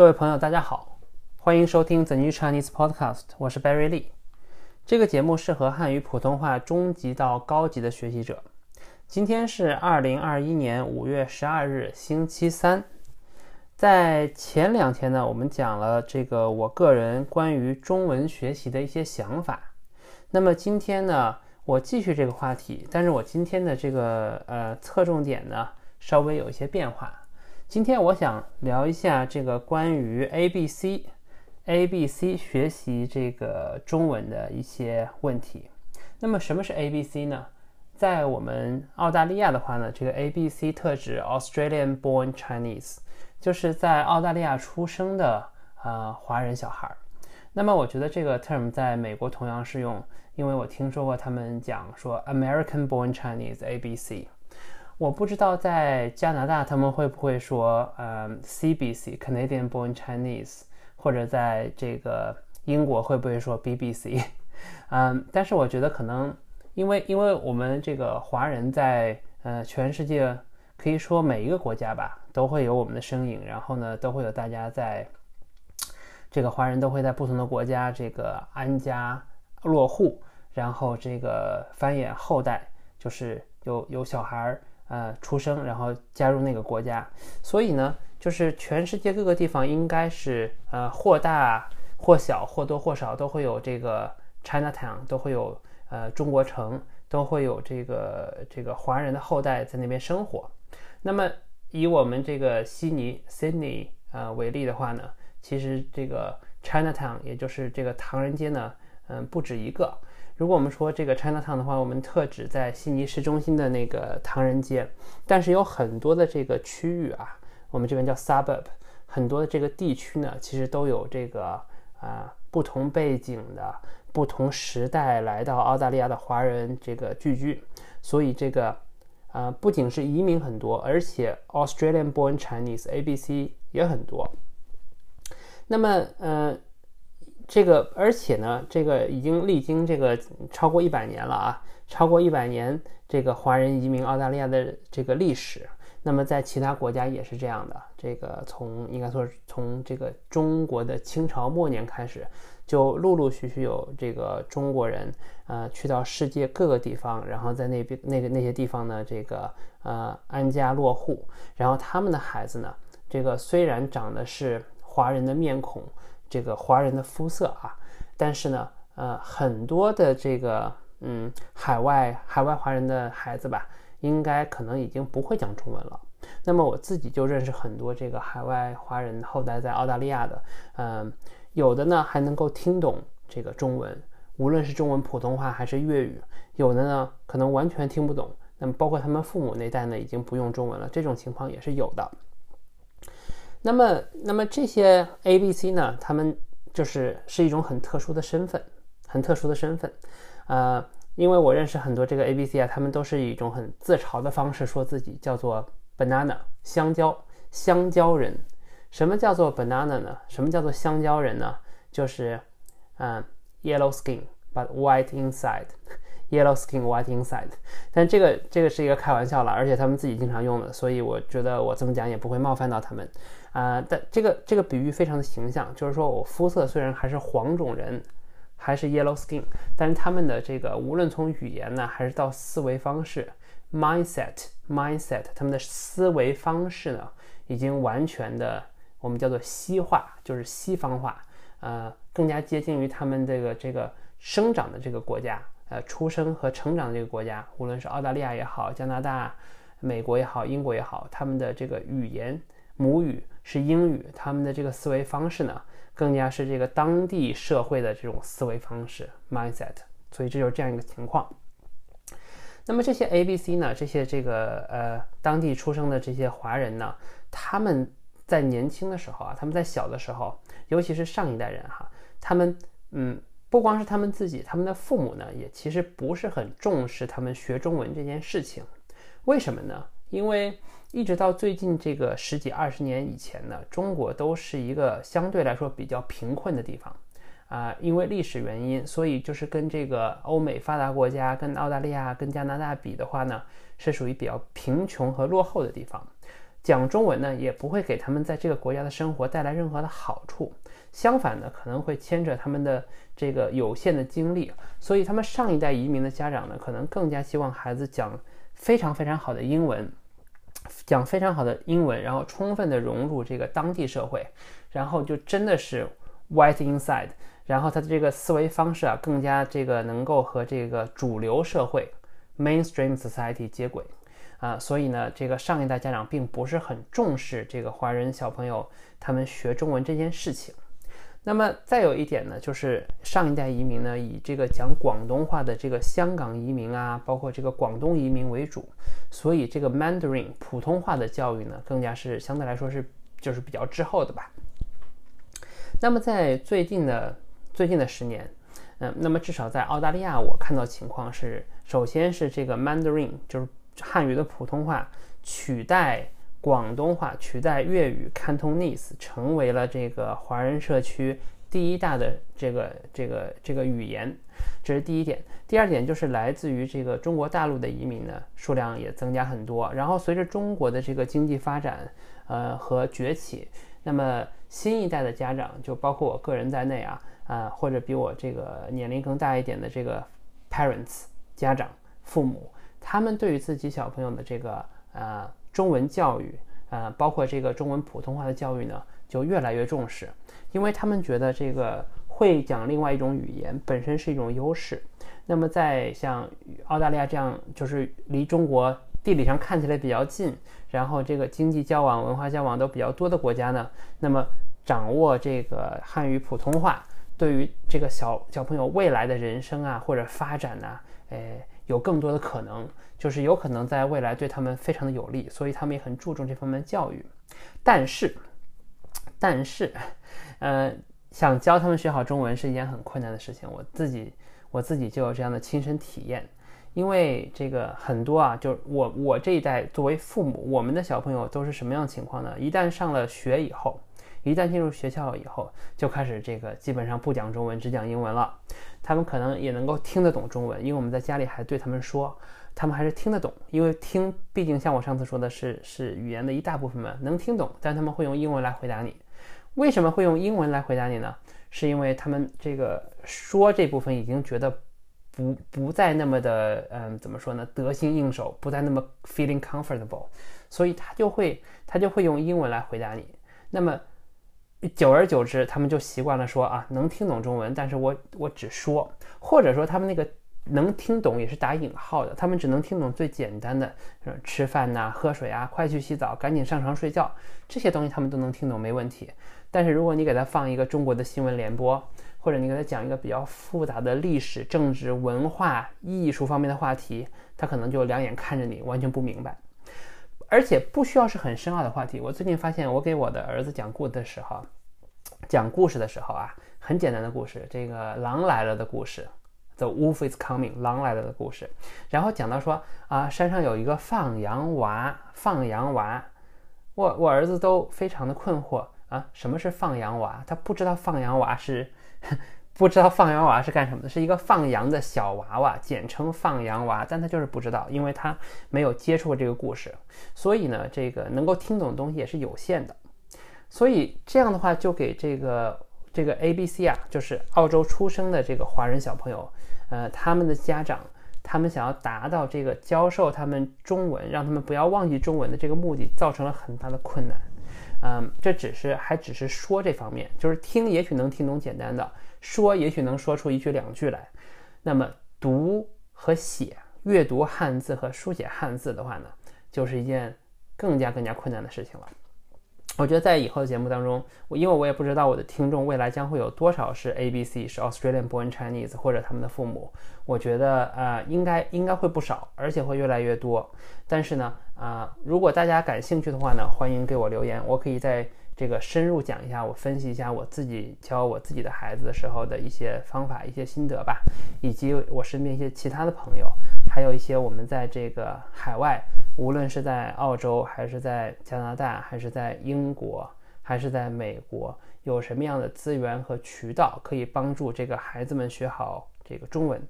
各位朋友，大家好，欢迎收听 The New Chinese Podcast，我是 Barry Lee。这个节目适合汉语普通话中级到高级的学习者。今天是二零二一年五月十二日，星期三。在前两天呢，我们讲了这个我个人关于中文学习的一些想法。那么今天呢，我继续这个话题，但是我今天的这个呃侧重点呢，稍微有一些变化。今天我想聊一下这个关于 A B C A B C 学习这个中文的一些问题。那么什么是 A B C 呢？在我们澳大利亚的话呢，这个 A B C 特指 Australian Born Chinese，就是在澳大利亚出生的啊华人小孩儿。那么我觉得这个 term 在美国同样适用，因为我听说过他们讲说 American Born Chinese A B C。我不知道在加拿大他们会不会说，呃，CBC Canadian Born Chinese，或者在这个英国会不会说 BBC？嗯，但是我觉得可能，因为因为我们这个华人在呃全世界可以说每一个国家吧，都会有我们的身影，然后呢，都会有大家在，这个华人都会在不同的国家这个安家落户，然后这个繁衍后代，就是有有小孩儿。呃，出生然后加入那个国家，所以呢，就是全世界各个地方应该是呃或大或小或多或少都会有这个 Chinatown，都会有呃中国城，都会有这个这个华人的后代在那边生活。那么以我们这个悉尼 Sydney 呃为例的话呢，其实这个 Chinatown 也就是这个唐人街呢，嗯，不止一个。如果我们说这个 Chinatown 的话，我们特指在悉尼市中心的那个唐人街，但是有很多的这个区域啊，我们这边叫 suburb，很多的这个地区呢，其实都有这个啊不同背景的、不同时代来到澳大利亚的华人这个聚居，所以这个啊不仅是移民很多，而且 Australian born Chinese ABC 也很多。那么，呃。这个，而且呢，这个已经历经这个超过一百年了啊，超过一百年这个华人移民澳大利亚的这个历史。那么在其他国家也是这样的。这个从应该说是从这个中国的清朝末年开始，就陆陆续续有这个中国人，呃，去到世界各个地方，然后在那边那个那些地方呢，这个呃安家落户，然后他们的孩子呢，这个虽然长的是华人的面孔。这个华人的肤色啊，但是呢，呃，很多的这个嗯，海外海外华人的孩子吧，应该可能已经不会讲中文了。那么我自己就认识很多这个海外华人后代在澳大利亚的，嗯，有的呢还能够听懂这个中文，无论是中文普通话还是粤语，有的呢可能完全听不懂。那么包括他们父母那代呢，已经不用中文了，这种情况也是有的。那么，那么这些 A、B、C 呢？他们就是是一种很特殊的身份，很特殊的身份。呃，因为我认识很多这个 A、B、C 啊，他们都是以一种很自嘲的方式说自己叫做 banana 香蕉香蕉人。什么叫做 banana 呢？什么叫做香蕉人呢？就是嗯，yellow skin but white inside。Yellow skin, white inside，但这个这个是一个开玩笑了，而且他们自己经常用的，所以我觉得我这么讲也不会冒犯到他们啊。但这个这个比喻非常的形象，就是说我肤色虽然还是黄种人，还是 yellow skin，但是他们的这个无论从语言呢，还是到思维方式，mindset mindset，他们的思维方式呢，已经完全的我们叫做西化，就是西方化，呃，更加接近于他们这个这个生长的这个国家。呃，出生和成长的这个国家，无论是澳大利亚也好，加拿大、美国也好，英国也好，他们的这个语言母语是英语，他们的这个思维方式呢，更加是这个当地社会的这种思维方式 mindset。所以这就是这样一个情况。那么这些 A、B、C 呢，这些这个呃当地出生的这些华人呢，他们在年轻的时候啊，他们在小的时候，尤其是上一代人哈，他们嗯。不光是他们自己，他们的父母呢，也其实不是很重视他们学中文这件事情。为什么呢？因为一直到最近这个十几二十年以前呢，中国都是一个相对来说比较贫困的地方啊。因为历史原因，所以就是跟这个欧美发达国家、跟澳大利亚、跟加拿大比的话呢，是属于比较贫穷和落后的地方。讲中文呢，也不会给他们在这个国家的生活带来任何的好处，相反呢，可能会牵扯他们的这个有限的精力。所以，他们上一代移民的家长呢，可能更加希望孩子讲非常非常好的英文，讲非常好的英文，然后充分的融入这个当地社会，然后就真的是 white inside，然后他的这个思维方式啊，更加这个能够和这个主流社会 mainstream society 接轨。啊，所以呢，这个上一代家长并不是很重视这个华人小朋友他们学中文这件事情。那么再有一点呢，就是上一代移民呢，以这个讲广东话的这个香港移民啊，包括这个广东移民为主，所以这个 Mandarin 普通话的教育呢，更加是相对来说是就是比较滞后的吧。那么在最近的最近的十年，嗯，那么至少在澳大利亚，我看到情况是，首先是这个 Mandarin 就是。汉语的普通话取代广东话，取代粤语 Cantonese，成为了这个华人社区第一大的这个这个这个语言，这是第一点。第二点就是来自于这个中国大陆的移民呢，数量也增加很多。然后随着中国的这个经济发展，呃和崛起，那么新一代的家长，就包括我个人在内啊，啊或者比我这个年龄更大一点的这个 parents 家长父母。他们对于自己小朋友的这个呃中文教育，呃，包括这个中文普通话的教育呢，就越来越重视，因为他们觉得这个会讲另外一种语言本身是一种优势。那么在像澳大利亚这样，就是离中国地理上看起来比较近，然后这个经济交往、文化交往都比较多的国家呢，那么掌握这个汉语普通话，对于这个小小朋友未来的人生啊或者发展呢，诶。有更多的可能，就是有可能在未来对他们非常的有利，所以他们也很注重这方面的教育。但是，但是，呃，想教他们学好中文是一件很困难的事情。我自己，我自己就有这样的亲身体验。因为这个很多啊，就我我这一代作为父母，我们的小朋友都是什么样的情况呢？一旦上了学以后。一旦进入学校以后，就开始这个基本上不讲中文，只讲英文了。他们可能也能够听得懂中文，因为我们在家里还对他们说，他们还是听得懂。因为听，毕竟像我上次说的是，是语言的一大部分嘛，能听懂。但他们会用英文来回答你。为什么会用英文来回答你呢？是因为他们这个说这部分已经觉得不不再那么的，嗯，怎么说呢？得心应手，不再那么 feeling comfortable，所以他就会他就会用英文来回答你。那么。久而久之，他们就习惯了说啊，能听懂中文，但是我我只说，或者说他们那个能听懂也是打引号的，他们只能听懂最简单的，吃饭呐、喝水啊、快去洗澡、赶紧上床睡觉这些东西，他们都能听懂，没问题。但是如果你给他放一个中国的新闻联播，或者你给他讲一个比较复杂的历史、政治、文化、艺术方面的话题，他可能就两眼看着你，完全不明白。而且不需要是很深奥的话题。我最近发现，我给我的儿子讲故事的时候，讲故事的时候啊，很简单的故事，这个狼来了的故事，The Wolf is Coming，狼来了的故事。然后讲到说啊，山上有一个放羊娃，放羊娃，我我儿子都非常的困惑啊，什么是放羊娃？他不知道放羊娃是。不知道放羊娃是干什么的，是一个放羊的小娃娃，简称放羊娃。但他就是不知道，因为他没有接触过这个故事，所以呢，这个能够听懂的东西也是有限的。所以这样的话，就给这个这个 A B C 啊，就是澳洲出生的这个华人小朋友，呃，他们的家长，他们想要达到这个教授他们中文，让他们不要忘记中文的这个目的，造成了很大的困难。嗯，这只是还只是说这方面，就是听也许能听懂简单的。说也许能说出一句两句来，那么读和写、阅读汉字和书写汉字的话呢，就是一件更加更加困难的事情了。我觉得在以后的节目当中，我因为我也不知道我的听众未来将会有多少是 A B C 是 Australian born Chinese 或者他们的父母，我觉得呃应该应该会不少，而且会越来越多。但是呢，啊，如果大家感兴趣的话呢，欢迎给我留言，我可以在。这个深入讲一下，我分析一下我自己教我自己的孩子的时候的一些方法、一些心得吧，以及我身边一些其他的朋友，还有一些我们在这个海外，无论是在澳洲，还是在加拿大，还是在英国，还是在美国，有什么样的资源和渠道可以帮助这个孩子们学好这个中文？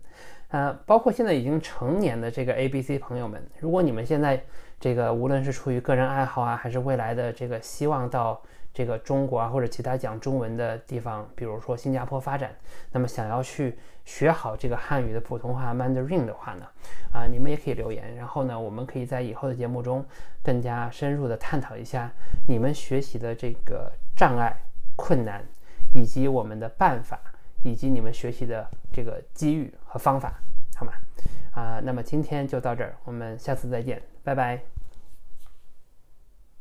呃，包括现在已经成年的这个 A、B、C 朋友们，如果你们现在这个无论是出于个人爱好啊，还是未来的这个希望到这个中国啊或者其他讲中文的地方，比如说新加坡发展，那么想要去学好这个汉语的普通话 Mandarin 的话呢，啊，你们也可以留言，然后呢，我们可以在以后的节目中更加深入的探讨一下你们学习的这个障碍、困难，以及我们的办法。以及你们学习的这个机遇和方法，好吗？啊，那么今天就到这儿，我们下次再见，拜拜。